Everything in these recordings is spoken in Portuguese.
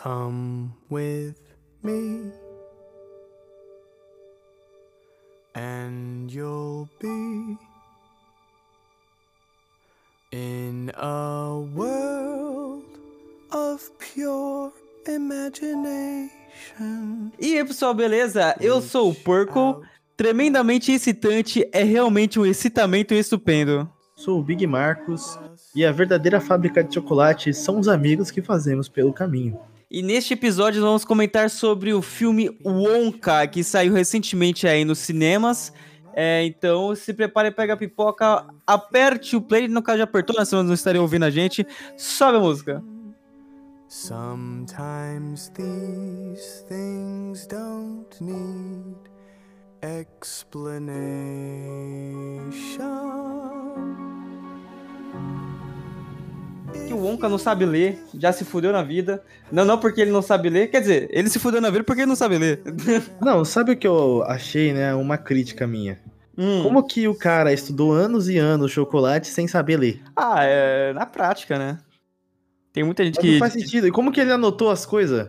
Come with me, and you'll be in a world of pure imagination. E aí, pessoal, beleza? Eu sou o Porco. Tremendamente excitante, é realmente um excitamento estupendo. Sou o Big Marcos e a verdadeira fábrica de chocolate são os amigos que fazemos pelo caminho. E neste episódio vamos comentar sobre o filme Wonka, que saiu recentemente aí nos cinemas. É, então se prepare, pega a pipoca, aperte o play, no caso já apertou, né, senão não estaria ouvindo a gente. Sobe a música. Sometimes these things don't need explanation. Que o Wonka não sabe ler, já se fudeu na vida. Não, não porque ele não sabe ler, quer dizer, ele se fudeu na vida porque ele não sabe ler. Não, sabe o que eu achei, né? Uma crítica minha. Hum. Como que o cara estudou anos e anos chocolate sem saber ler? Ah, é na prática, né? Tem muita gente Mas que. Não faz sentido. E como que ele anotou as coisas?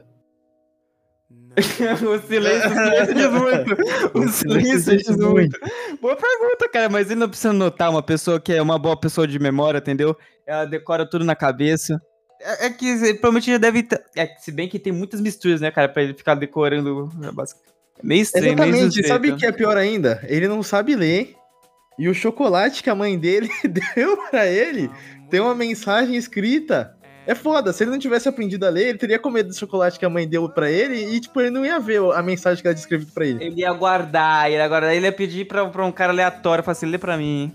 o silêncio, silêncio diz muito. O silêncio diz muito. Boa pergunta, cara, mas ele não precisa notar uma pessoa que é uma boa pessoa de memória, entendeu? Ela decora tudo na cabeça. É, é que provavelmente já deve. ter- É, se bem que tem muitas misturas, né, cara, pra ele ficar decorando. É meio estranho, meio Exatamente. suspeito. Sabe o que é pior ainda? Ele não sabe ler. E o chocolate que a mãe dele deu pra ele tem uma mensagem escrita. É foda, se ele não tivesse aprendido a ler, ele teria comido do chocolate que a mãe deu pra ele e, tipo, ele não ia ver a mensagem que ela tinha escrito pra ele. Ele ia guardar, ele ia guardar, ele ia pedir pra, pra um cara aleatório, falar assim, lê pra mim.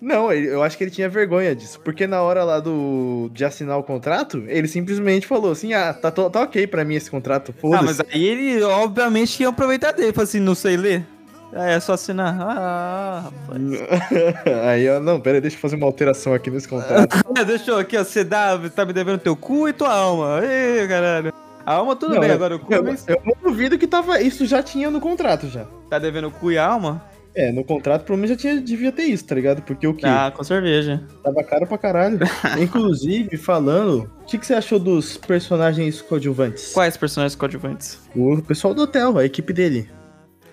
Não, eu acho que ele tinha vergonha disso. Porque na hora lá do de assinar o contrato, ele simplesmente falou assim: ah, tá, tá ok pra mim esse contrato, Ah, foda-se. mas aí ele, obviamente, ia aproveitar dele, falar assim, não sei ler. Ah, é só assinar. Ah, rapaz. Aí, ó, não, pera aí, deixa eu fazer uma alteração aqui nesse contrato. É, deixa eu aqui, ó. Você dá, tá me devendo teu cu e tua alma. Ê, caralho. A alma tudo Não, bem, eu- agora o cu eu, mas eu não duvido que tava, isso já tinha no contrato já. tá devendo o cu e a alma? É, no contrato provavelmente já tinha, devia ter isso, tá ligado? Porque o que? Ah, com cerveja. Tava caro pra caralho. Inclusive, falando, o que, que você achou dos personagens coadjuvantes? Quais personagens coadjuvantes? O pessoal do hotel, a equipe dele.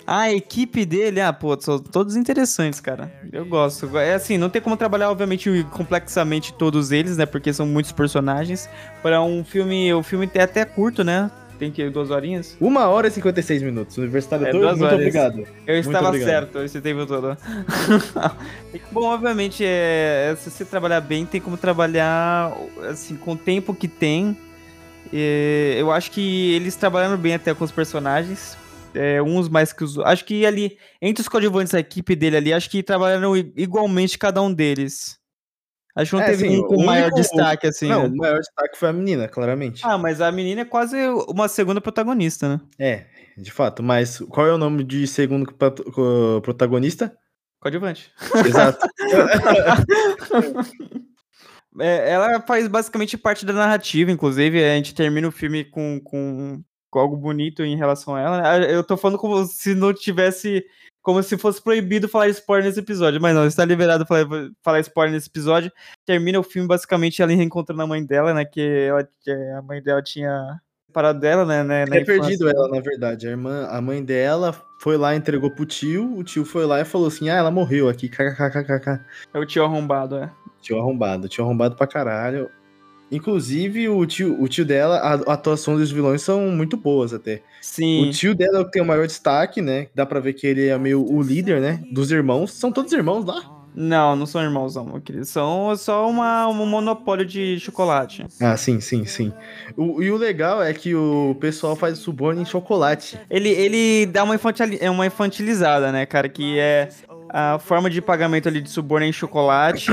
Ah, a equipe dele, ah, pô, são todos interessantes, cara. Eu gosto. É assim, não tem como trabalhar, obviamente, complexamente todos eles, né? Porque são muitos personagens. Para um filme, o filme é até curto, né? Tem que duas horinhas. Uma hora e 56 minutos. Universitário É, muito horas. obrigado. Eu Muito estava obrigado. certo esse tempo todo. Bom, obviamente, é, se você trabalhar bem, tem como trabalhar assim, com o tempo que tem. É, eu acho que eles trabalharam bem até com os personagens. É, uns mais que os outros. Acho que ali, entre os coadjuvantes da equipe dele ali, acho que trabalharam igualmente cada um deles. Acho que não É, teve sim, um com o maior único- destaque, assim. Não, né? o maior destaque foi a menina, claramente. Ah, mas a menina é quase uma segunda protagonista, né? É, de fato. Mas qual é o nome de segundo protagonista? Coadjuvante. Exato. É, ela faz basicamente parte da narrativa, inclusive. A gente termina o filme com, com algo bonito em relação a ela. Ah, Eu tô falando como se não tivesse. Como se fosse proibido falar spoiler nesse episódio. Mas não, está liberado falar, falar spoiler nesse episódio. Termina o filme basicamente ela reencontrando a mãe dela, né? Que ela, que a mãe dela tinha parado dela, né? né, É perdido ela, na verdade. A, irmã, a mãe dela foi lá, entregou pro tio. O tio foi lá e falou assim: Ah, ela morreu aqui. KKKKK. É o tio arrombado, é. Tio arrombado. Tio arrombado pra caralho. Inclusive, o tio, o tio dela, a, a atuação dos vilões são muito boas até. Sim. O tio dela é o que tem o maior destaque, né? Dá pra ver que ele é meio o líder, né? Dos irmãos. São todos irmãos lá? Não, não são irmãos, não, meu querido. São só uma, um monopólio de chocolate. Ah, sim, sim, sim. O, e o legal é que o pessoal faz suborno em chocolate. Ele, ele dá uma, infantili- é uma infantilizada, né, cara? Que é a forma de pagamento ali de suborno em chocolate.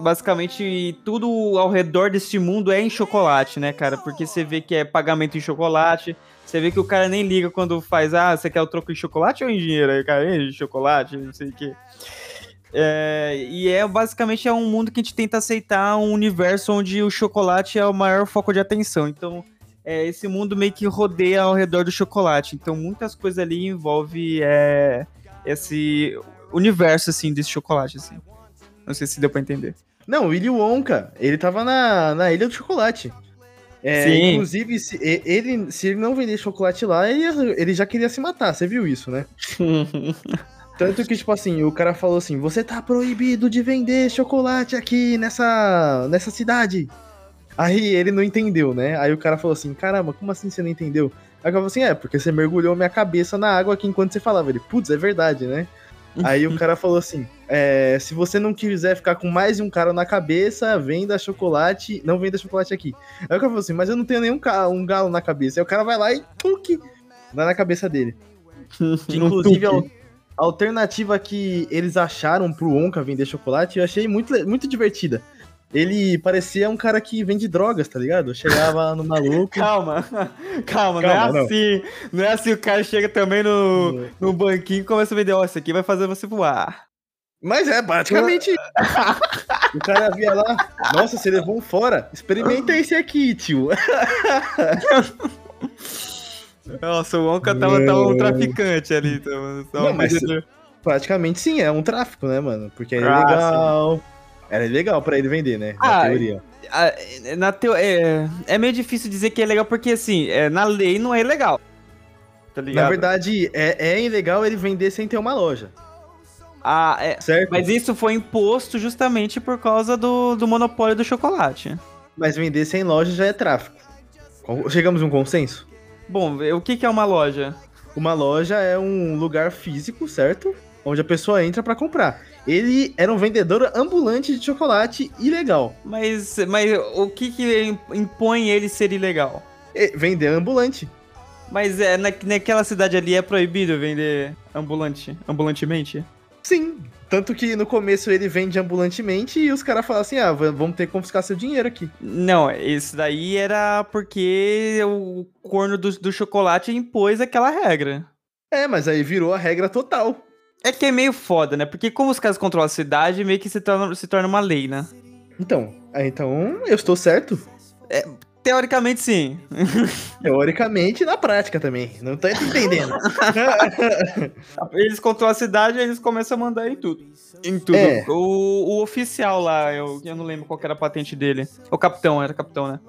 Basicamente, tudo ao redor desse mundo é em chocolate, né, cara? Porque você vê que é pagamento em chocolate. Você vê que o cara nem liga quando faz, ah, você quer o troco em chocolate ou em dinheiro? Aí o cara, em chocolate, não sei o quê. É, e é basicamente é um mundo que a gente tenta aceitar um universo onde o chocolate é o maior foco de atenção. Então, é, esse mundo meio que rodeia ao redor do chocolate. Então, muitas coisas ali envolve é, esse universo, assim, desse chocolate, assim. Não sei se deu pra entender. Não, o Willy Wonka, ele tava na, na Ilha do Chocolate. É, Sim. inclusive, se ele, se ele não vender chocolate lá, ele, ele já queria se matar, você viu isso, né? Tanto que, tipo assim, o cara falou assim: você tá proibido de vender chocolate aqui nessa, nessa cidade. Aí ele não entendeu, né? Aí o cara falou assim: caramba, como assim você não entendeu? Aí cara falou assim: é, porque você mergulhou minha cabeça na água aqui enquanto você falava. Ele, putz, é verdade, né? Aí o cara falou assim: é, se você não quiser ficar com mais de um cara na cabeça, venda chocolate, não venda chocolate aqui. Aí o cara falou assim: mas eu não tenho nenhum ca- um galo na cabeça. Aí o cara vai lá e tuque, dá na cabeça dele. Que, inclusive, a, a alternativa que eles acharam pro Onca vender chocolate, eu achei muito, muito divertida. Ele parecia um cara que vende drogas, tá ligado? Chegava no maluco. Calma, calma, não é Calma, não. assim. Não é assim, o cara chega também no, no banquinho e começa a vender, ó, isso aqui vai fazer você voar. Mas é, praticamente. o cara via lá, nossa, você levou um fora. Experimenta esse aqui, tio. Nossa, o Onca tava, tava um traficante ali. Tava, tava Não, mas-. Praticamente sim, é um tráfico, né, mano? Porque é Ah, ilegal. Era ilegal pra ele vender, né? Na Ah, teoria. Ah, Na teo... é, é meio difícil dizer que é legal, porque assim, é, na lei não é legal. Tá ligado? Na verdade, é, é ilegal ele vender sem ter uma loja, Ah, é, certo? Mas isso foi imposto justamente por causa do, do monopólio do chocolate. Mas vender sem loja já é tráfico. Chegamos a um consenso? Bom, o que, que é uma loja? Uma loja é um lugar físico, certo? Onde a pessoa entra pra comprar. Ele era um vendedor ambulante de chocolate ilegal. Mas, mas o que, que impõe ele ser ilegal? E- Vender ambulante. Mas é, na, naquela cidade ali é proibido vender ambulante, ambulantemente? Sim. Tanto que no começo ele vende ambulantemente e os caras falam assim: ah, vamos ter que confiscar seu dinheiro aqui. Não, isso daí era porque o corno do, do chocolate impôs aquela regra. É, mas aí virou a regra total. É que é meio foda, né? Porque como os caras controlam a cidade, meio que se torna, se torna uma lei, né? Então, é, então eu estou certo. Teoricamente, sim. Teoricamente na prática também. Não tô entendendo. Eles controlam a cidade e eles começam a mandar em tudo. Em tudo. É. O, o oficial lá, eu, eu não lembro qual que era a patente dele. O capitão, era capitão, né?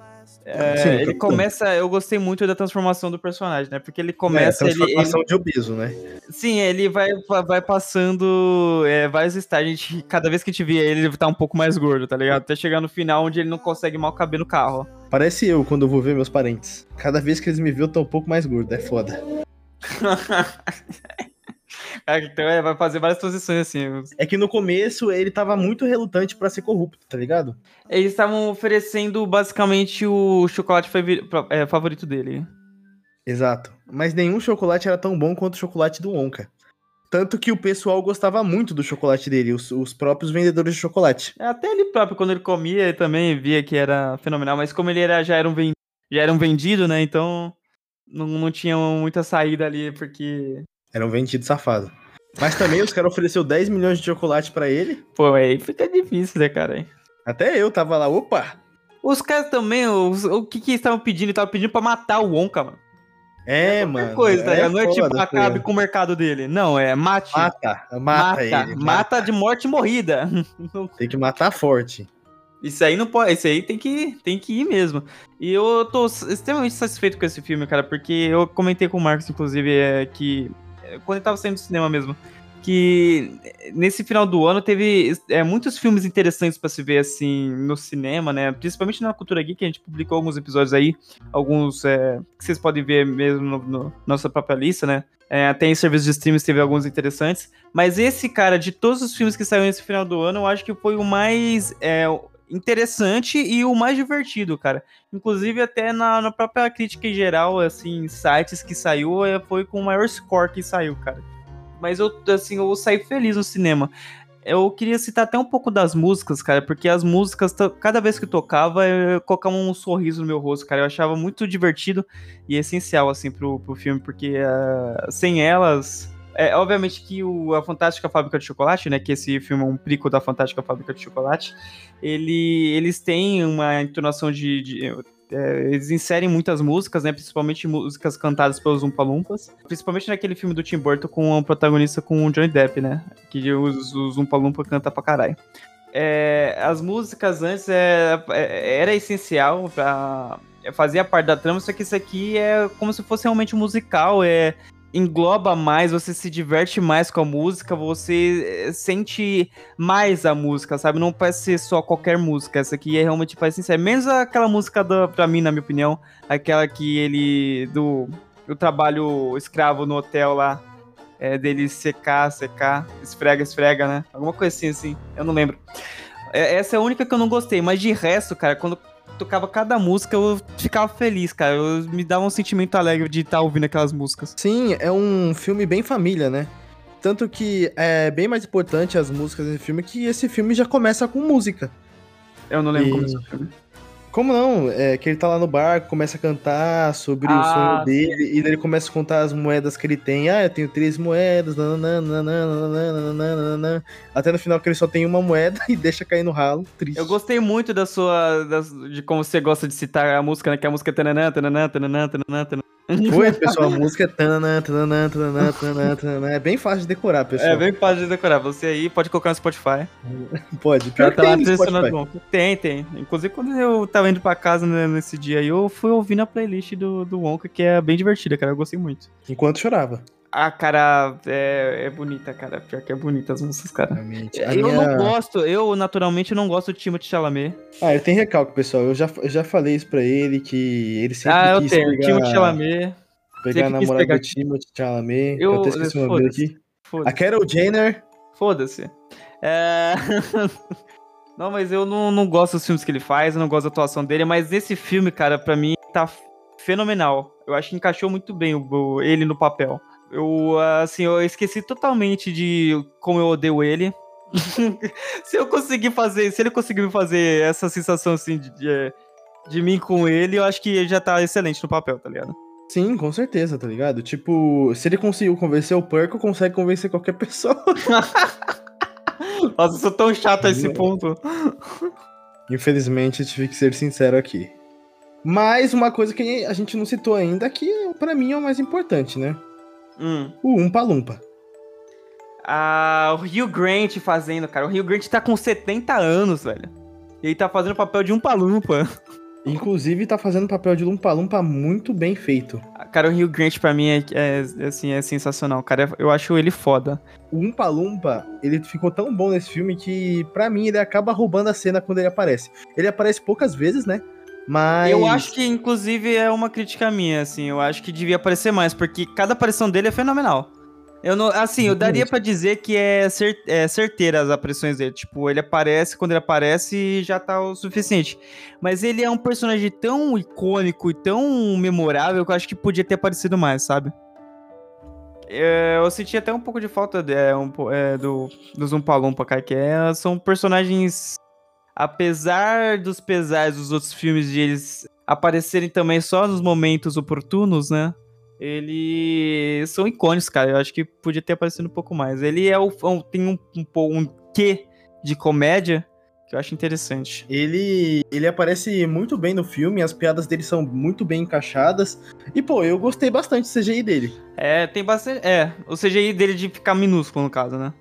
É, Sim, ele começa. Eu gostei muito da transformação do personagem, né? Porque ele é, começa. ele, ele- transformação de obeso, né? sim, ele vai, vai passando é, vários estágios. Gente- cada vez que a gente via ele, ele tá um pouco mais gordo, tá ligado? Até chegar no final onde ele não consegue mal caber no carro. Parece eu quando eu vou ver meus parentes. Cada vez que eles me veem, eu tô um pouco mais gordo. É foda. É, então é, vai fazer várias transições assim. É que no começo ele tava muito relutante pra ser corrupto, tá ligado? Eles estavam oferecendo basicamente o chocolate é, favorito dele. Exato. Mas nenhum chocolate era tão bom quanto o chocolate do Onca. Tanto que o pessoal gostava muito do chocolate dele, os, os próprios vendedores de chocolate. Até ele próprio, quando ele comia, ele também via que era fenomenal. Mas como ele era, já, era um ven- já era um vendido, né? Então não, não tinha muita saída ali, porque. Era um vendido safado. Mas também os caras ofereceu 10 milhões de chocolate pra ele. Pô, aí fica difícil, né, cara? Até eu tava lá, opa! Os caras também, os- o que que eles estavam pedindo? Estavam pedindo pra matar o Onca, mano. É, Qualquer mano. coisa, tá ligado? Não é tipo, acabe tá com o mercado dele. Não, é mate. Mata, mata, mata, ele. mata de morte morrida. Tem que matar forte. Isso aí não pode, isso aí tem que, tem que ir mesmo. E eu tô extremamente satisfeito com esse filme, cara, porque eu comentei com o Marcos, inclusive, é, que é, quando ele tava saindo do cinema mesmo, que nesse final do ano teve é, muitos filmes interessantes pra se ver assim no cinema, né? Principalmente na Cultura Geek, a gente publicou alguns episódios aí, alguns é, que vocês podem ver mesmo no, no nossa própria lista, né? É, até em serviços de streams teve alguns interessantes. Mas esse, cara, de todos os filmes que saíram nesse final do ano, eu acho que foi o mais é, interessante e o mais divertido, cara. Inclusive, até na, na própria crítica em geral, assim, sites que saiu, é, foi com o maior score que saiu, cara. Mas eu, assim, eu saí feliz no cinema. Eu queria citar até um pouco das músicas, cara, porque as músicas, cada vez que tocava, eu colocava um sorriso no meu rosto, cara. Eu achava muito divertido e essencial, assim, pro, pro filme, porque ah, sem elas. É, obviamente que o, a Fantástica Fábrica de Chocolate, né? Que esse filme é um prico da Fantástica Fábrica de Chocolate. Ele, eles têm uma entonação de. de- é, eles inserem muitas músicas, né? Principalmente músicas cantadas pelos Umpa Lumpas. Principalmente naquele filme do Tim Burton com o protagonista com o Johnny Depp, né? Que os, os Umpa Lumpa canta pra caralho. É, as músicas antes é, é- era essencial pra. é, fazia parte da trama, só que isso aqui é como se fosse realmente um musical, é engloba mais, você se diverte mais com a música, você eh, sente mais a música, sabe? Não parece ser só qualquer música. Essa aqui é realmente faz sincero. Menos aquela música da, pra mim, na minha opinião, aquela que ele. do, do trabalho escravo no hotel lá. É, dele secar, secar, esfrega, esfrega, né? Alguma coisa assim, assim. Eu não lembro. É, essa é a única que eu não gostei, mas de resto, cara, quando tocava cada música, eu ficava feliz, cara. Eu, me dava um sentimento alegre de estar ouvindo aquelas músicas. Sim, é um filme bem família, né? Tanto que é bem mais importante as músicas desse filme que esse filme já começa com música. Eu não lembro E- como é o filme. Como não? É que ele tá lá no barco, começa a cantar sobre o Ah, sonho dele, e daí ele começa a contar as moedas que ele tem. Ah, eu tenho três moedas, nananana, até no final que ele só tem uma moeda e deixa cair no ralo, triste. Eu gostei muito da sua. das- de como você gosta de citar a música, né? Que é a música é tananã, tananã, tananã, tananã, tananã. Foi, pessoal, a música é tananã, tananã, tananã, tananã, tananã. É bem fácil de decorar, pessoal. É bem fácil de decorar. Você aí pode colocar no Spotify. Pode. Pior que lá tem Spotify. Tem, tem. Inclusive, quando eu tava indo pra casa né, nesse dia aí, eu fui ouvindo a playlist do, do Wonka, que é bem divertida, cara. Eu gostei muito. Enquanto chorava. Ah, cara, é, é bonita, cara. Pior que é bonita as músicas, cara. Realmente. A Eu minha- não gosto, eu naturalmente não gosto de Timothée Chalamet. Ah, ele tem recalque, pessoal. Eu já, eu já falei isso pra ele, que ele sempre ah, eu quis tenho. pegar, Timothée Chalamet. pegar a namorada pegar- do Timothy Chalamet. Eu- Eu, até esqueci o nome aqui. A. Carol Jenner. Foda-se. É... não, mas eu não, não gosto dos filmes que ele faz, eu não gosto da atuação dele, mas esse filme, cara, pra mim tá fenomenal. Eu acho que encaixou muito bem o, o- ele no papel. Eu, assim, eu esqueci totalmente de como eu odeio ele. se eu conseguir fazer, se ele conseguir me fazer essa sensação, assim, de, de, de mim com ele, eu acho que já tá excelente no papel, tá ligado? Sim, com certeza, tá ligado? Tipo, se ele conseguiu convencer o Perco, consegue convencer qualquer pessoa. Nossa, eu sou tão chato a esse ponto. Infelizmente, eu tive que ser sincero aqui. Mas uma coisa que a gente não citou ainda, que pra mim é o mais importante, né? Hum. O Umpa Lumpa. Ah, o Hugh Grant fazendo, cara. O Hugh Grant tá com 70 anos, velho. E ele tá fazendo o papel de um palumpa. Inclusive, tá fazendo papel de Lumpa Lumpa muito bem feito. Cara, o Hugh Grant pra mim é, é, assim, é sensacional, cara. Eu acho ele foda. O Umpa Lumpa, ele ficou tão bom nesse filme que, pra mim, ele acaba roubando a cena quando ele aparece. Ele aparece poucas vezes, né? Mas. Eu acho que, inclusive, é uma crítica minha, assim. Eu acho que devia aparecer mais, porque cada aparição dele é fenomenal. Eu não, assim, eu daria pra dizer que é, cer é certeira as aparições dele. Tipo, ele aparece, quando ele aparece, e já tá o suficiente. Mas ele é um personagem tão icônico e tão memorável que eu acho que podia ter aparecido mais, sabe? É, eu senti até um pouco de falta de, é, um é, do, dos Umpa Lumpa, cara, que é, são personagens apesar dos pesares dos outros filmes de eles aparecerem também só nos momentos oportunos, né? Eles são icônicos, cara. Eu acho que podia ter aparecido um pouco mais. Ele é o, um- tem um, um, um quê de comédia que eu acho interessante. Ele, ele aparece muito bem no filme, as piadas dele são muito bem encaixadas. E, pô, eu gostei bastante do CGI dele. É, tem bastante. É, o CGI dele de ficar minúsculo, no caso, né?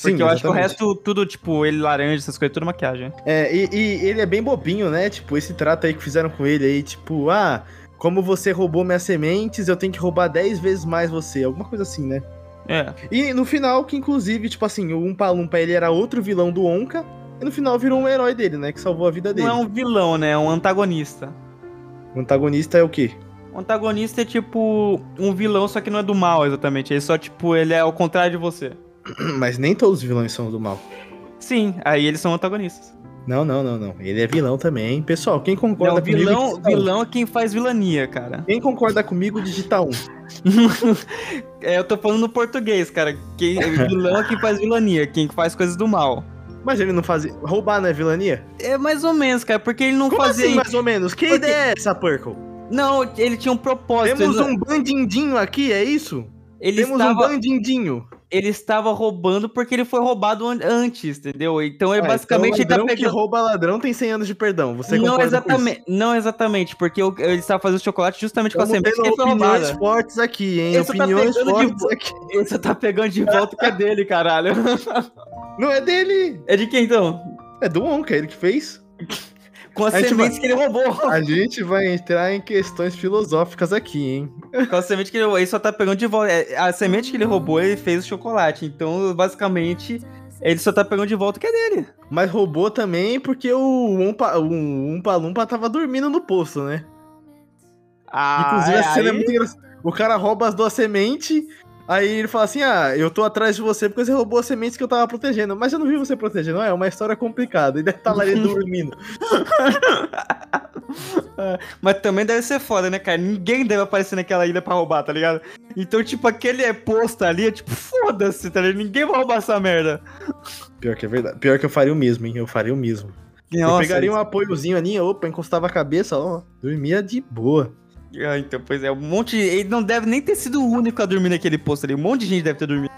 Porque eu acho que o resto, tudo, tipo, ele laranja, essas coisas, tudo maquiagem. É, e, e ele é bem bobinho, né? Tipo, esse trato aí que fizeram com ele aí, tipo, ah, como você roubou minhas sementes, eu tenho que roubar 10 vezes mais você. Alguma coisa assim, né? É. E no final, que inclusive, tipo assim, o Umpa Lumpa, ele era outro vilão do Onka. E no final virou um herói dele, né? Que salvou a vida dele. Não é um vilão, né? É um antagonista. O antagonista é o quê? O antagonista é tipo um vilão, só que não é do mal exatamente. Ele só, tipo, ele é ao contrário de você. Mas nem todos os vilões são do mal. Sim, aí eles são antagonistas. Não, não, não, não. Ele é vilão também. Pessoal, quem concorda Não, comigo? vilão, digita um. vilão é quem faz vilania, cara. Quem concorda comigo, digita um. É, eu tô falando no português, cara. Quem, vilão é quem faz vilania, quem faz coisas do mal. Mas ele não fazia. Roubar não é vilania? É mais ou menos, cara, porque ele não Como fazia. assim, mais ou menos? Que Porque- ideia é essa, Purple? Não, ele tinha um propósito. Temos ele, um bandindinho aqui, é isso? ele Temos estava, um bandindinho. Ele estava roubando porque ele foi roubado an- antes, entendeu? Então ele Ah, basicamente então, ele tá ladrão que pegando. rouba ladrão tem 100 anos de perdão. Você Não exatamente, não exatamente, porque eu- ele estava fazendo chocolate justamente com a semente que ele foi roubada. fortes aqui, hein? Só tá opiniões pegando de fortes vo- aqui. Só tá pegando de volta o que é dele, caralho. Não é dele, É de quem então? é do Onka, ele que fez. Com as sementes que ele roubou. A gente vai entrar em questões filosóficas aqui, hein? Com a semente que ele roubou. Ele só tá pegando de volta. é, A semente que ele roubou, ele fez o chocolate. Então, basicamente, ele só tá pegando de volta o que é dele. Mas roubou também porque o Umpa, o Umpa Lumpa tava dormindo no poço, né? Ah, Inclusive, a cena é aí- muito engraçada. O cara rouba as duas sementes, aí ele fala assim: Ah, eu tô atrás de você porque você roubou as sementes que eu tava protegendo. Mas eu não vi você protegendo, é uma história complicada. E deve estar lá ele dormindo. Mas também deve ser foda, né, cara? Ninguém deve aparecer naquela ilha pra roubar, tá ligado? Então, tipo, aquele é posto ali, é tipo, foda-se, tá ligado? Ninguém vai roubar essa merda. Pior que é verdade. Pior que eu faria o mesmo, hein? Eu faria o mesmo. eu Nossa, pegaria um apoiozinho ali, opa, encostava a cabeça, ó, dormia de boa. Ah, então, pois é, um monte. Ele não deve nem ter sido o único a dormir naquele posto ali. Um monte de gente deve ter dormido.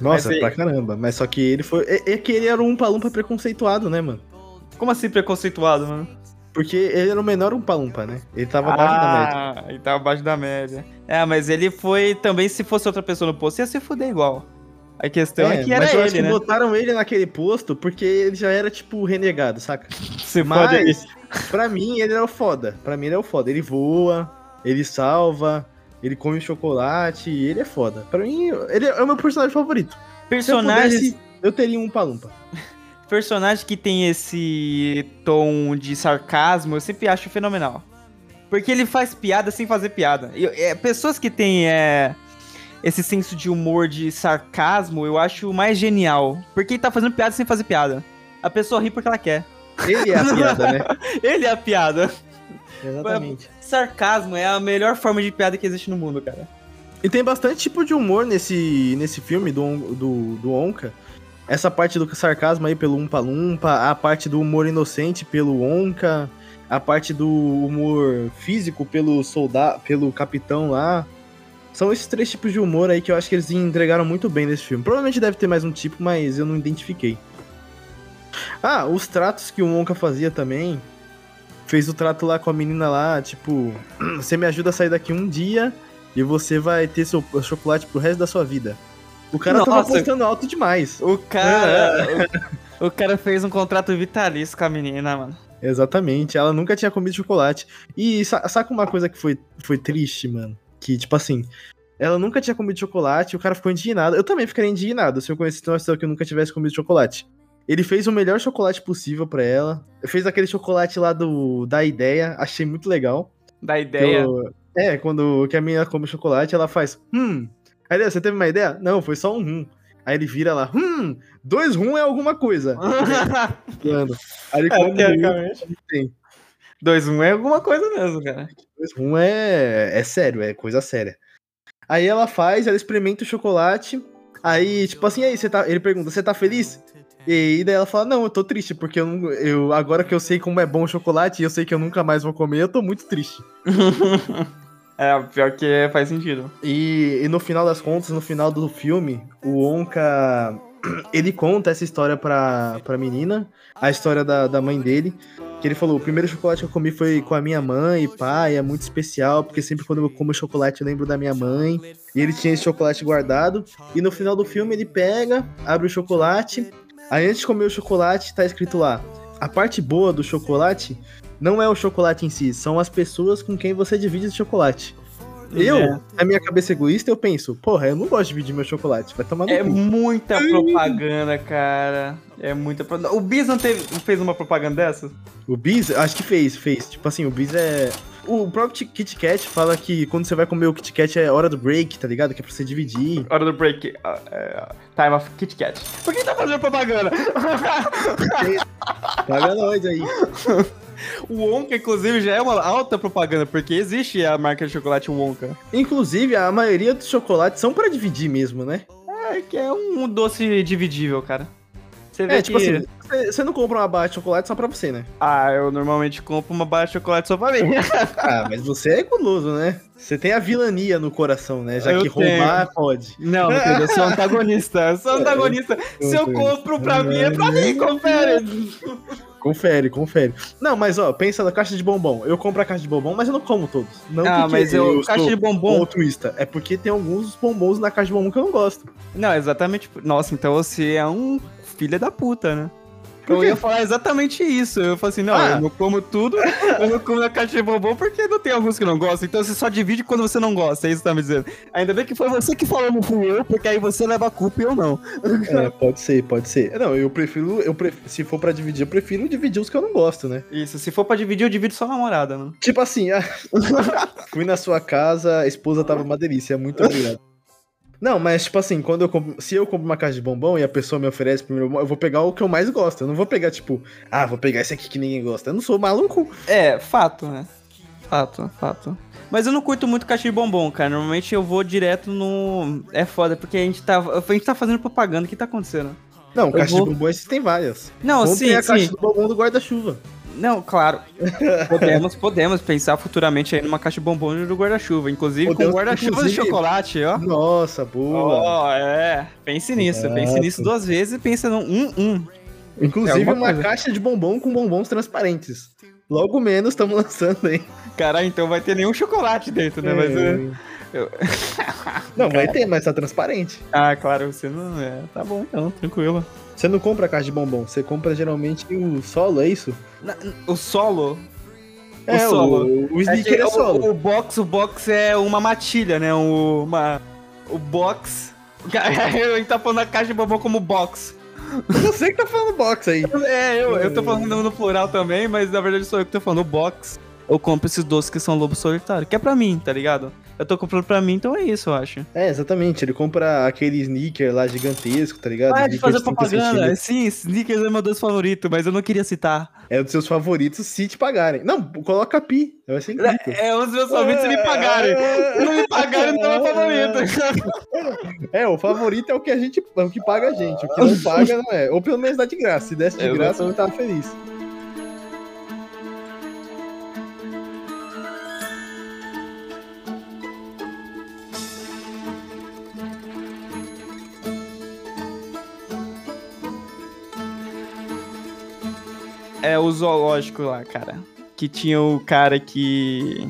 Nossa, Mas pra caramba. Mas só que ele foi. É, é que ele era um Umpa-Lumpa preconceituado, né, mano? Como assim preconceituado, mano? Porque ele era o menor Umpa-Lumpa, né? Ele tava abaixo da média. Ah, ele tava abaixo da média. É, mas ele foi também, se fosse outra pessoa no posto, ia se fuder igual. A questão é, que era mas eu acho ele, que né? botaram ele naquele posto porque ele já era, tipo, renegado, saca? Se fode aí. Pra mim, ele é o foda. Pra mim, ele é o foda. Ele voa, ele salva, ele come chocolate, ele é foda. Pra mim, ele é o meu personagem favorito. Personagens, Se eu pudesse, eu teria um Palumpa. personagem que tem esse tom de sarcasmo, eu sempre acho fenomenal. Porque ele faz piada sem fazer piada. Eu- é, pessoas que têm é, esse senso de humor de sarcasmo, eu acho mais genial. Porque ele tá fazendo piada sem fazer piada. A pessoa ri porque ela quer. Ele é a piada, né? Ele é a piada. Exatamente. Sarcasmo é a melhor forma de piada que existe no mundo, cara. E tem bastante tipo de humor nesse, nesse filme do, do, do Onka. Essa parte do sarcasmo aí pelo Umpa Lumpa, a parte do humor inocente pelo Onka, a parte do humor físico pelo soldado, pelo capitão lá. São esses três tipos de humor aí que eu acho que eles entregaram muito bem nesse filme. Provavelmente deve ter mais um tipo, mas eu não identifiquei. Ah, os tratos que o Onka fazia também. Fez o trato lá com a menina lá, tipo, você me ajuda a sair daqui um dia e você vai ter seu chocolate pro resto da sua vida. O cara tava Nossa. apostando alto demais. O cara. o, o cara fez um contrato vitalício com a menina, mano. Exatamente, ela nunca tinha comido chocolate. E sa saca uma coisa que foi, foi triste, mano? Que, tipo assim, ela nunca tinha comido chocolate e o cara ficou indignado. Eu também ficaria indignado se eu conhecesse uma pessoa que nunca tivesse comido chocolate. Ele fez o melhor chocolate possível pra ela. Fez aquele chocolate lá do da ideia, achei muito legal. Da ideia. eu- é, quando que a menina come chocolate, ela faz, hum. Aí você teve uma ideia? Não, foi só um rum. Aí ele vira lá, hum, dois rum é alguma coisa. Aí ele É, come um, teoricamente. tem. 2-1 é alguma coisa mesmo, cara. dois rum é, é sério, é coisa séria. Aí ela faz, ela experimenta o chocolate. Aí, tipo assim, aí você tá, ele pergunta, você tá feliz? E, e daí ela fala, não, eu tô triste, porque eu, não- eu agora que eu sei como é bom o chocolate e eu sei que eu nunca mais vou comer, eu tô muito triste. é, pior que é, faz sentido. E, e no final das contas, no final do filme, o Onka ele conta essa história pra, pra menina, a história da, da mãe dele. Que ele falou: o primeiro chocolate que eu comi foi com a minha mãe e pai, é muito especial, porque sempre quando eu como chocolate eu lembro da minha mãe. E ele tinha esse chocolate guardado. E no final do filme ele pega, abre o chocolate. Aí antes de comer o chocolate, tá escrito lá: a parte boa do chocolate não é o chocolate em si, são as pessoas com quem você divide esse chocolate. Eu, É. na minha cabeça egoísta, eu penso, porra, eu não gosto de dividir meu chocolate, vai tomar no É cu. muita propaganda, cara. É muita propaganda. O Bis não, teve, não fez uma propaganda dessa? O Bis, acho que fez, fez. Tipo assim, o Bis é. O próprio Kit Kat fala que quando você vai comer o Kit Kat é hora do break, tá ligado? Que é pra você dividir. Hora do break. ah, é, time of Kit Kat. Por que tá fazendo propaganda? Paga nós aí. o Wonka, inclusive, já é uma alta propaganda, porque existe a marca de chocolate Wonka. Inclusive, a maioria dos chocolates são pra dividir mesmo, né? É que é um doce dividível, cara. Você vê É, tipo que... assim, você- não compra uma barra de chocolate só pra você, né? Ah, eu normalmente compro uma barra de chocolate só pra mim. Ah, mas você é guloso, né? Você tem a vilania no coração, né? Já Eu que roubar pode. Não, meu eu sou antagonista. Eu sou antagonista. Se eu compro pra mim, é pra mim, confere. Confere, confere. Não, mas ó, pensa na caixa de bombom. Eu compro a caixa de bombom, mas eu não como todos. Não Ah, mas eu, caixa sou de bombom. altruísta. É porque tem alguns bombons na caixa de bombom que eu não gosto. Não, exatamente. Nossa, então você é um filho da puta, né? Eu ia falar exatamente isso. Eu falei assim, não, Ah. eu não como tudo, eu não como a caixa de bombom porque não tem alguns que não gostam. Então você só divide quando você não gosta, é isso que tá me dizendo. Ainda bem que foi você que falou, não fui eu, porque aí você leva a culpa e eu não. É, pode ser, pode ser. Não, eu prefiro, eu pref- se for pra dividir, eu prefiro dividir os que eu não gosto, né? Isso, se for pra dividir, eu divido só a namorada, né? Tipo assim, ah, fui na sua casa, a esposa tava uma delícia, muito obrigado. Não, mas tipo assim, quando eu compro, se eu compro uma caixa de bombom e a pessoa me oferece primeiro bombom, eu vou pegar o que eu mais gosto. Eu não vou pegar tipo, ah, vou pegar esse aqui que ninguém gosta. Eu não sou maluco. É, fato, né? Fato, fato. Mas eu não curto muito caixa de bombom, cara. Normalmente eu vou direto no. É foda, porque a gente tá, a gente tá fazendo propaganda. O que tá acontecendo? Não, caixa vou- de bombom existem várias. Não, Comprem sim, a caixa sim. do bombom do guarda-chuva. Não, claro. Podemos, podemos pensar futuramente aí numa caixa de bombom do guarda-chuva. Inclusive Podemos, com guarda-chuva de chocolate, ó. Nossa, boa. Ó, é. Pense nisso, pense nisso duas vezes e pensa num um, um. Inclusive é uma coisa. caixa de bombom com bombons transparentes. Logo menos estamos lançando aí. Caralho, então vai ter nenhum chocolate dentro, né? Mas, é, eu- Não, vai ter, mas tá transparente. Ah, claro, você não. É, tá bom então, tranquilo. Você não compra caixa de bombom, você compra geralmente o solo, é isso? Na- o solo. É, solo. O, o É sneaker que é, solo. O, o box, o box é uma matilha, né? O, uma, o box. A gente tá falando a caixa de bombom como box. Você que tá falando box aí. É, eu, eu tô falando no plural também, mas na verdade sou eu que tô falando o box. Eu compro esses doces que são lobo solitário, que é pra mim, tá ligado? Eu tô comprando pra mim, então é isso, eu acho. É, exatamente. Ele compra aquele sneaker lá gigantesco, tá ligado? Ah, de fazer 30 propaganda. Sim, Snickers é meu doce favorito, mas eu não queria citar. É um dos seus favoritos se te pagarem. Não, coloca pi. Vai ser incrível. É um dos meus favoritos se me pagarem. Se não me pagarem, não é meu favorito. É, o favorito é o que a gente. É o que paga a gente. O que não paga não é. Ou pelo menos dá de graça. Se desse de Eu graça, eu tava feliz. É o zoológico lá, cara. Que tinha o cara que.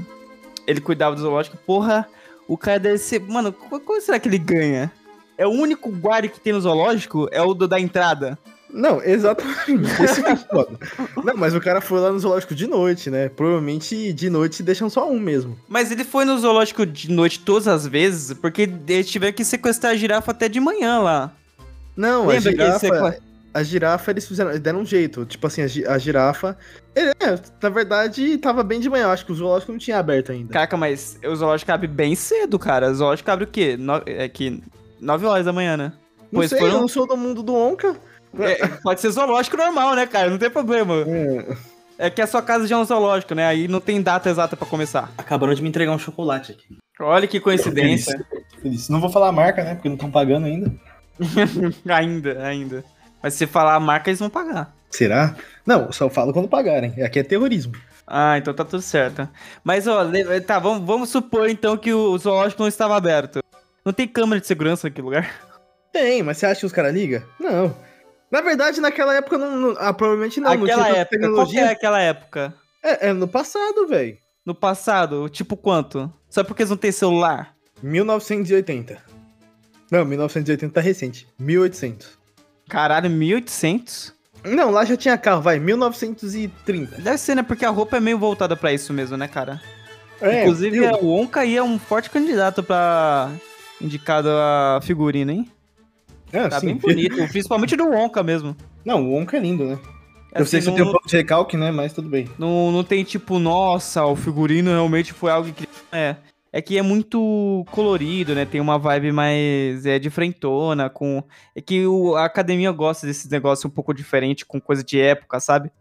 Ele cuidava do zoológico. Porra, o cara deve ser. Mano, quanto será que ele ganha? É o único guarda que tem no zoológico? É o do, da entrada? Não, exatamente. Esse que é foda. Não, mas o cara foi lá no zoológico de noite, né? Provavelmente de noite deixam só um mesmo. Mas ele foi no zoológico de noite todas as vezes, porque eles tiveram que sequestrar a girafa até de manhã lá. Não, Lembra a ele girafa. A girafa eles fizeram. Eles deram um jeito. Tipo assim, a, gi- a girafa. é, na verdade, tava bem de manhã. Acho que o zoológico não tinha aberto ainda. Caraca, mas o zoológico abre bem cedo, cara. O zoológico abre o quê? No... É que 9 horas da manhã, né? não pois sei, foram- eu não sou do mundo do Onca. É, pode ser zoológico normal, né, cara? Não tem problema. É. É que a sua casa já é um zoológico, né? Aí não tem data exata pra começar. Acabaram de me entregar um chocolate aqui. Olha que coincidência. Tô feliz. Não vou falar a marca, né? Porque não estão pagando ainda. ainda, ainda. Mas se falar a marca, eles vão pagar. Será? Não, só falo quando pagarem. Aqui é terrorismo. Ah, então tá tudo certo. Mas, ó, tá, vamos, vamos supor então que o zoológico não estava aberto. Não tem câmera de segurança naquele lugar? Tem, mas você acha que os caras ligam? Não. Na verdade, naquela época, não, não- ah, provavelmente não. não aquela tanta época. Qual que é aquela época? É, é no passado, velho. No passado? Tipo quanto? Só porque eles não têm celular? 1980. Não, 1980 tá recente. 1800. Caralho, 1800? Não, lá já tinha carro, vai. 1930. Deve ser, né? Porque a roupa é meio voltada pra isso mesmo, né, cara? É, Inclusive, eu- é, o Onca aí é um forte candidato pra indicado a figurina, hein? É, Tá sim. bem bonito, principalmente do Onca mesmo. Não, o Onca é lindo, né? eu sei Assim, que não, você tem um pouco de recalque, né? Mas tudo bem. não, não tem tipo, nossa, o figurino realmente foi algo que. É. É que é muito colorido, né? Tem uma vibe mais é, de frentona, com. É que o, a academia gosta desses negócios um pouco diferente, com coisa de época, sabe?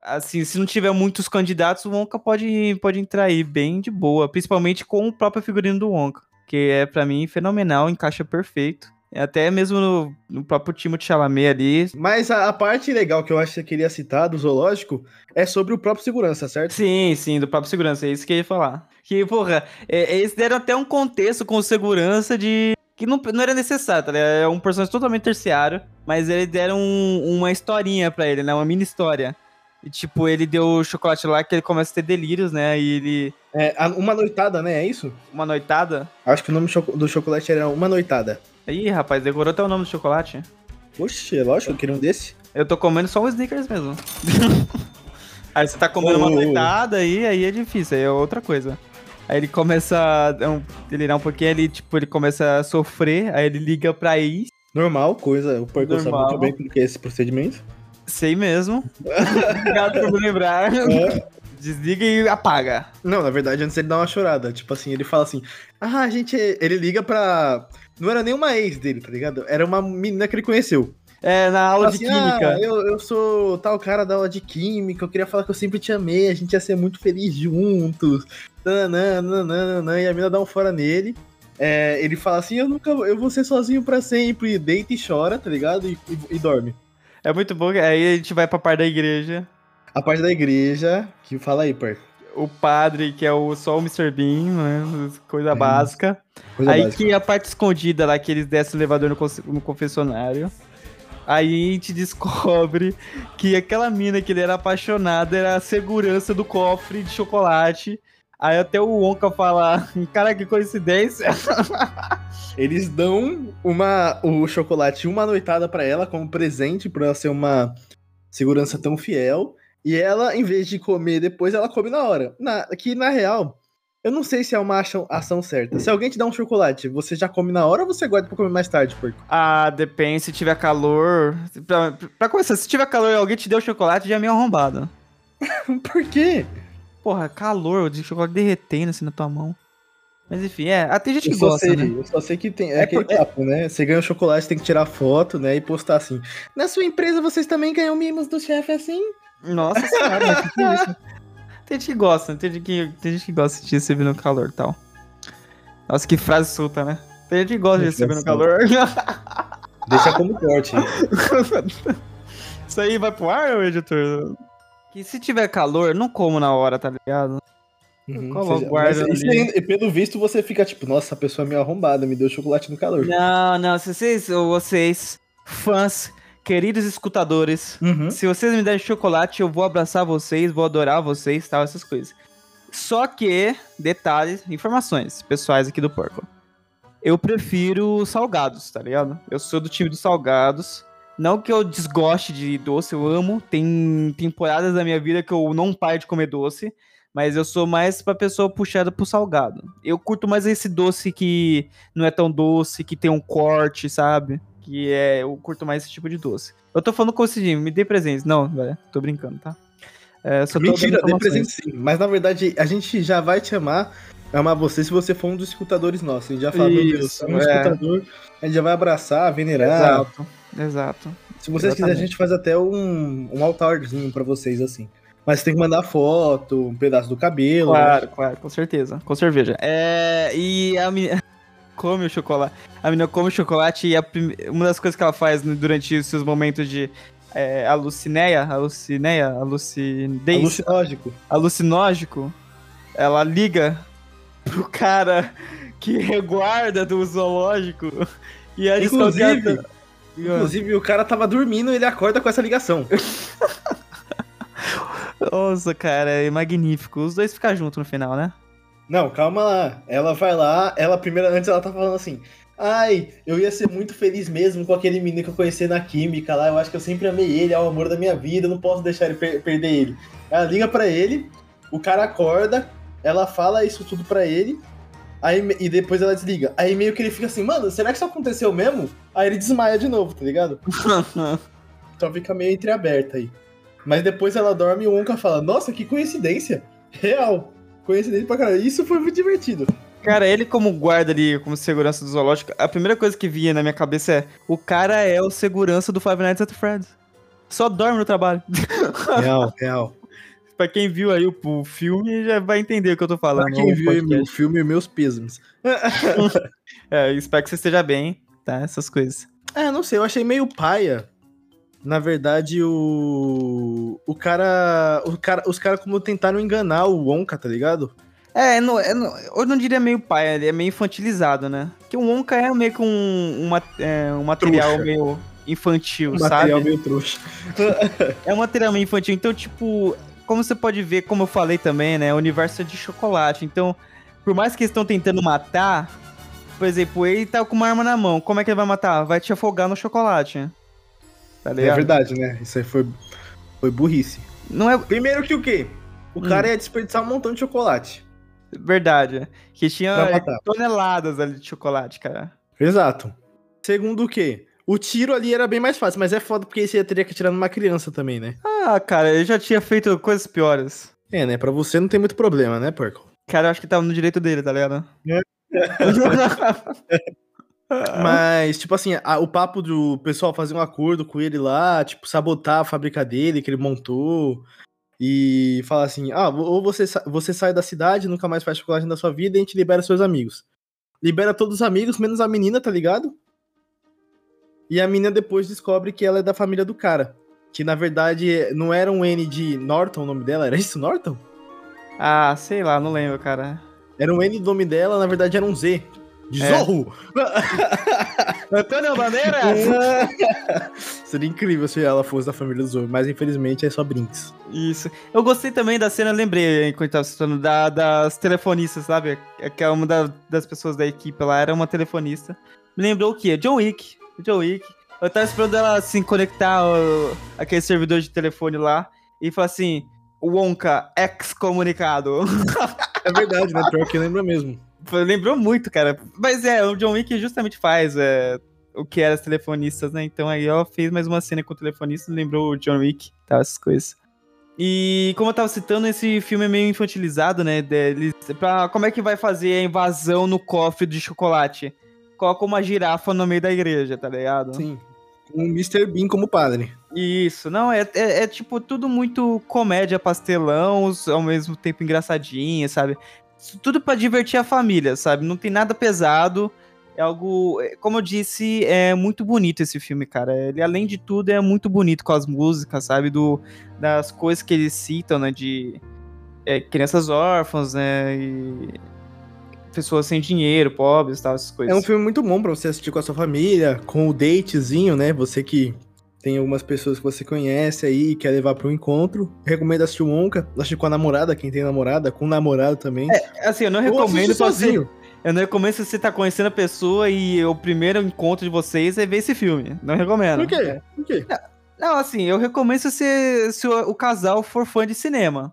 Assim, se não tiver muitos candidatos, o Wonka pode, pode entrar aí bem de boa, principalmente com o próprio figurino do Wonka, que é pra mim fenomenal, encaixa perfeito. Até mesmo no, no próprio Timothée Chalamet ali, Mas a, a parte legal que eu acho que você queria citar do zoológico é sobre o próprio segurança, certo? Sim, sim, do próprio segurança, é isso que eu ia falar. Que, porra, é, eles deram até um contexto com segurança de. que não, não era necessário, tá ligado? É um personagem totalmente terciário, mas eles deram um- uma historinha pra ele, né? Uma mini história. E, tipo, ele deu o chocolate lá que ele começa a ter delírios, né? E ele. É, uma noitada, né? É isso? Uma noitada. Acho que o nome do chocolate era uma noitada. Ih, rapaz, decorou até o nome do chocolate. Oxe, é lógico, eu queria um desse. Eu tô comendo só o Snickers mesmo. aí você tá comendo uma ô, ô. noitada aí, aí é difícil, aí é outra coisa. Aí ele começa a um- delirar um pouquinho, ele, tipo, ele começa a sofrer, aí ele liga pra ex, Normal, coisa. O Porco sabe muito bem como que é esse procedimento. sei mesmo. Obrigado por me lembrar. Desliga e apaga. Não, na verdade, antes ele dá uma chorada. Tipo assim, ele fala assim: Ah, a gente. Ele liga pra. Não era nem uma ex dele, tá ligado? Era uma menina que ele conheceu. É, na aula Fala de assim, química. "Ah, eu, eu sou tal cara da aula de química, eu queria falar que eu sempre te amei, a gente ia ser muito feliz juntos. Nananã, nananã, e a mina dá um fora nele. É, ele fala assim: Eu nunca eu vou ser sozinho pra sempre. Deita e chora, tá ligado? E, e- e dorme. É muito bom. Aí a gente vai pra parte da igreja. A parte da igreja, que fala aí, Parco. O padre, que é o, só o Mr. Bean, né? Coisa É. básica. Coisa aí básica. que a parte escondida lá, que eles descem o elevador no, no confessionário. Aí a gente descobre que aquela mina que ele era apaixonado era a segurança do cofre de chocolate. Aí até o Wonka fala, cara, que coincidência. Eles dão uma, o chocolate uma noitada pra ela como presente por ela ser uma segurança tão fiel. E ela, em vez de comer depois, ela come na hora. Na, que na real, eu não sei se é uma ação, ação certa. Se alguém te dá um chocolate, você já come na hora ou você guarda pra comer mais tarde, porco? Ah, depende, se tiver calor. Pra, pra começar, se tiver calor e alguém te deu chocolate, já é meio arrombado. Por quê? Porra, calor, de chocolate derretendo assim na tua mão. Mas enfim, é. Ah, tem gente que gosta, sei, né? eu só sei que tem. É, É aquele por- papo, né? Você ganha um chocolate, tem que tirar foto, né? E postar assim. Na sua empresa vocês também ganham mimos do chefe assim? Nossa senhora, que que é isso? Tem gente que gosta, tem gente que, tem gente que gosta de receber no calor e tal. Nossa, que frase solta, né? Tem gente que gosta de receber no frase calor. Deixa como corte. Isso aí vai pro ar, editor? Que se tiver calor, não como na hora, tá ligado? Uhum, Coloca, guarda mas aí, pelo visto, você fica tipo, nossa, essa pessoa é meio arrombada, me deu chocolate no calor. Não, não, se vocês, ou vocês, fãs, queridos escutadores, Uhum. se vocês me derem chocolate, eu vou abraçar vocês, vou adorar vocês, tal, essas coisas. Só que, detalhes, informações pessoais aqui do Porco. Eu prefiro salgados, tá ligado? Eu sou do time dos salgados. Não que eu desgoste de doce, eu amo. Tem temporadas da minha vida que eu não paro de comer doce. Mas eu sou mais pra pessoa puxada pro salgado. Eu curto mais esse doce que não é tão doce, que tem um corte, sabe? Que é. Eu curto mais esse tipo de doce. Eu tô falando com o Cidinho, me dê presentes. Não, velho, tô brincando, tá? É, Mentira, dê presente sim. Mas na verdade, a gente já vai te amar, amar você se você for um dos escutadores nossos. A gente já fala, meu Deus, Isso, é um é. escutador. A gente já vai abraçar, venerar. Exato, exato. Se vocês quiserem, a gente faz até um, um altarzinho pra vocês, assim. Mas tem que mandar foto, um pedaço do cabelo. né? Claro, claro, com certeza. Com cerveja. É. E a menina. Come o chocolate. A menina come o chocolate e prime- uma das coisas que ela faz durante os seus momentos de é, alucineia, alucineia, alucidez, Alucinógico. alucinógico, ela liga pro cara que reguarda do zoológico e a Inclusive- desconfiança- Inclusive, o cara tava dormindo e ele acorda com essa ligação. Nossa, cara, é magnífico. Os dois ficam juntos no final, né? Não, calma lá. Ela vai lá, ela primeiro, antes ela tá falando assim. Ai, eu ia ser muito feliz mesmo com aquele menino que eu conheci na química lá. Eu acho que eu sempre amei ele, é o amor da minha vida, eu não posso deixar ele per- perder ele. Ela liga pra ele, o cara acorda, ela fala isso tudo pra ele, aí, e depois ela desliga. Aí meio que ele fica assim, mano, será que isso aconteceu mesmo? Aí ele desmaia de novo, tá ligado? Então fica meio entreaberta aí. Mas depois ela dorme e o Onka fala, nossa, que coincidência. Real. Coincidência pra caralho. Isso foi muito divertido. Cara, ele como guarda ali, como segurança do zoológico, a primeira coisa que vinha na minha cabeça é: o cara é o segurança do Five Nights at Freddy's. Só dorme no trabalho. Real, real. pra quem viu aí o, o filme, já vai entender o que eu tô falando. Pra quem o viu podcast. meu filme, meus pêsames. É, espero que você esteja bem, tá? Essas coisas. É, não sei, eu achei meio paia. Na verdade, o. O cara. O cara os caras como tentaram enganar o Wonka, tá ligado? É, não, é, não- eu não diria meio pai, ele é meio infantilizado, né? Porque o Wonka é meio que um, uma- é, um material Trouxa. meio infantil, Um sabe? material meio trouxa. É um material meio infantil. Então, tipo, como você pode ver, como eu falei também, né? O universo é de chocolate. Então, por mais que eles estão tentando matar, por exemplo, ele tá com uma arma na mão. Como é que ele vai matar? Vai te afogar no chocolate. Tá É verdade, né? Isso aí foi, foi burrice. Não é Primeiro que o quê? O cara ia desperdiçar um montão de chocolate. verdade. Que tinha toneladas ali de chocolate, cara. Exato. Segundo o quê? O tiro ali era bem mais fácil, mas é foda porque você teria que atirar numa criança também, né? Ah, cara, eu já tinha feito coisas piores. É, né? Pra você não tem muito problema, né, Porco? Cara, eu acho que tava no direito dele, tá ligado? É. Mas, tipo assim, a- o papo do pessoal fazer um acordo com ele lá, tipo, sabotar a fábrica dele que ele montou e falar assim: ah, ou você, você sai da cidade, nunca mais faz chocolate na sua vida e a gente libera seus amigos. Libera todos os amigos, menos a menina, tá ligado? E a menina depois descobre que ela é da família do cara. Que na verdade não era um N de Norton o nome dela, era isso, Norton? ah, sei lá, não lembro, cara. Era um N do nome dela, na verdade era um Z. De É. Zorro! Antônio Bandeira? Seria incrível se ela fosse da família do Zorro, mas infelizmente é só Brinks. Isso. Eu gostei também da cena, lembrei, enquanto tava citando, da, das telefonistas, sabe? Aquela uma da- das pessoas da equipe lá era uma telefonista. Me lembrou o quê? John Wick. John Wick. Eu tava esperando ela, assim, conectar aquele servidor de telefone lá e falar assim, Wonka, ex-comunicado. É verdade, né? Pior que lembra mesmo. Lembrou muito, cara. Mas é, o John Wick justamente faz é, o que eram as telefonistas, né? Então aí ela fez mais uma cena com o telefonista, lembrou o John Wick, tal, essas coisas. E como eu tava citando, esse filme é meio infantilizado, né? Deles, pra, como é que vai fazer a invasão no cofre de chocolate? Coloca uma girafa no meio da igreja, tá ligado? Sim. Com o Mr. Bean como padre. Isso, não, é, é, é, tipo tudo muito comédia, pastelão, ao mesmo tempo engraçadinha, sabe? Tudo pra divertir a família, sabe? Não tem nada pesado. É algo, é, como eu disse, é muito bonito esse filme, cara. Ele, além de tudo, é muito bonito com as músicas, sabe? Do, das coisas que eles citam, né? De é, crianças órfãs, né? E pessoas sem dinheiro, pobres, tal, essas coisas. É um filme muito bom pra você assistir com a sua família, com o datezinho, né? Você que tem algumas pessoas que você conhece aí e quer levar para um encontro. Recomendo assistir o Wonka, assistir com a namorada, quem tem namorada, com o namorado também. Assim, eu não recomendo você- sozinho. Eu não recomendo se você tá conhecendo a pessoa e o primeiro encontro de vocês é ver esse filme. Não recomendo. Por quê? Por quê? Não, assim, eu recomendo se, você- se o, o casal for fã de cinema.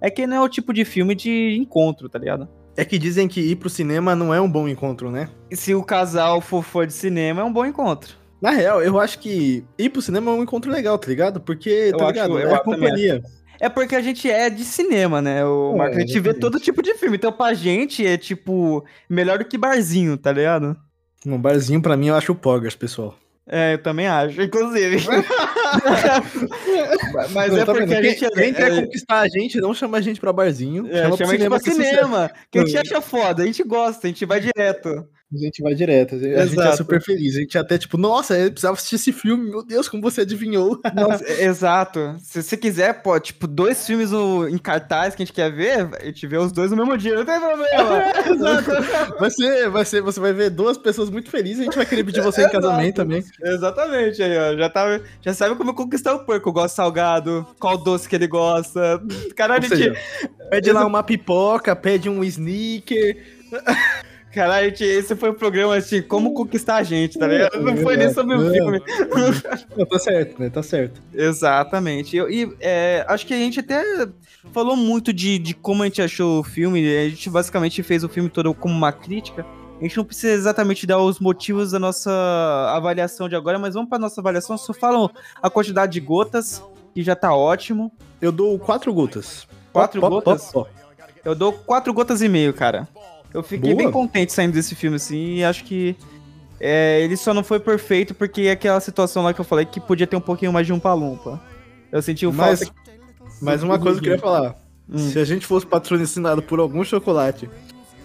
É que não é o tipo de filme de encontro, tá ligado? É que dizem que ir pro cinema não é um bom encontro, né? E se o casal for fã de cinema, é um bom encontro. Na real, eu acho que ir pro cinema é um encontro legal, tá ligado? Porque, Eu tá ligado? é a acho também. companhia. É porque a gente é de cinema, né? O É, Marco, a gente vê exatamente. todo tipo de filme. Então, pra gente, é tipo, melhor do que barzinho, tá ligado? Um barzinho, pra mim, eu acho o Poggers, pessoal. É, eu também acho, inclusive. Mas Não, é tá porque a Quem- gente é. Quem quer é- conquistar a gente, não chama a gente pra barzinho. É, chama pro a gente pra é cinema. Que a gente acha foda, a gente gosta, a gente vai direto. A gente vai direto. A gente é Exato. super feliz. A gente até, tipo, nossa, eu precisava assistir esse filme. Meu Deus, como você adivinhou. Nossa, é- exato. Se você quiser, pô, tipo, dois filmes no- em cartaz que a gente quer ver, a gente vê os dois no mesmo dia, não tem problema. Exato. Vai ser, vai ser, você vai ver duas pessoas muito felizes. A gente vai querer pedir você em Exato. casamento também. Exatamente, aí, ó. Já, tá, já sabe como conquistar o porco. Gosta de salgado, qual doce que ele gosta. Caralho, Ou a gente, seja, pede lá uma pipoca, pede um sneaker. Caralho, esse foi o programa, assim, como conquistar a gente, tá ligado? Não foi nem sobre o Não. filme. Não, tá certo, né? Tá certo. Exatamente. Eu- E é, acho que a gente até falou muito de, de como a gente achou o filme. A gente basicamente fez o filme todo como uma crítica. A gente não precisa exatamente dar os motivos da nossa avaliação de agora, mas vamos para nossa avaliação. Só falam a quantidade de gotas, que já tá ótimo. Eu dou quatro gotas. Quatro pó, gotas? pó, pó. Eu dou quatro gotas e meio, cara. Eu fiquei Boa. bem contente saindo desse filme, assim, e acho que é, ele só não foi perfeito porque é aquela situação lá que eu falei que podia ter um pouquinho mais de um palumpa. Eu senti o Mas, falta. mas uma coisa que eu queria falar. Hum. Se a gente fosse patrocinado por algum chocolate,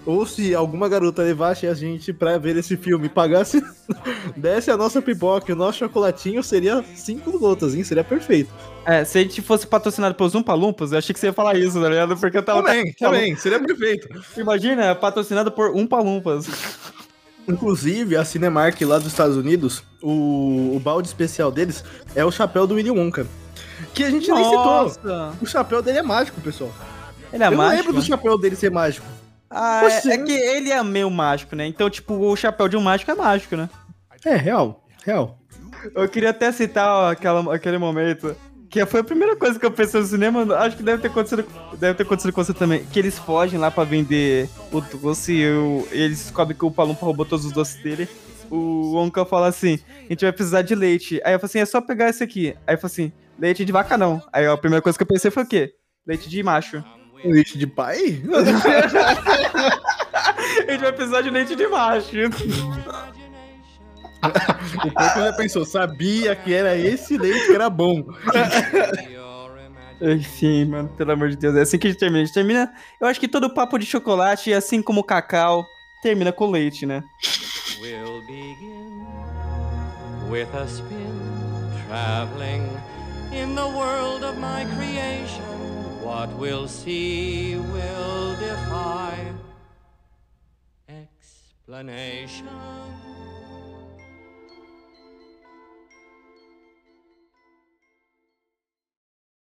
ou se alguma garota levasse a gente pra ver esse filme e pagasse, desse a nossa pipoca o nosso chocolatinho, seria cinco gotas, hein? Seria perfeito. É, se a gente fosse patrocinado pelos Umpalumpas, eu achei que você ia falar isso, tá ligado? Porque eu tava. Também, também, seria perfeito. Imagina, patrocinado por Umpalumpas. Inclusive, a Cinemark lá dos Estados Unidos, o, o balde especial deles é o chapéu do Willy Wonka. Que a gente nem citou. Nossa! O chapéu dele é mágico, pessoal. Ele é eu não mágico. lembro do chapéu dele ser mágico. Ah, é, é que ele é meio mágico, né? Então, tipo, o chapéu de um mágico é mágico, né? É, real, real. Eu queria até citar ó, aquela, aquele momento. Que foi a primeira coisa que eu pensei no cinema, acho que deve ter acontecido, deve ter acontecido com você também. Que eles fogem lá pra vender o doce e, o- e eles descobrem que o Palumpa roubou todos os doces dele. O Wonka fala assim: a gente vai precisar de leite. Aí eu falei assim: é só pegar esse aqui. Aí eu falei assim: leite de vaca não. Aí a primeira coisa que eu pensei foi o quê? Leite de macho. Leite de pai? A gente vai precisar de leite de macho. O Porco já pensou, sabia que era esse leite que era bom. Enfim, mano, pelo amor de Deus. É assim que a gente termina. A gente termina. Eu acho que todo papo de chocolate, assim como o cacau, termina com leite, né? We'll begin with a spin, traveling in the world of my creation. What we'll see will defy explanation.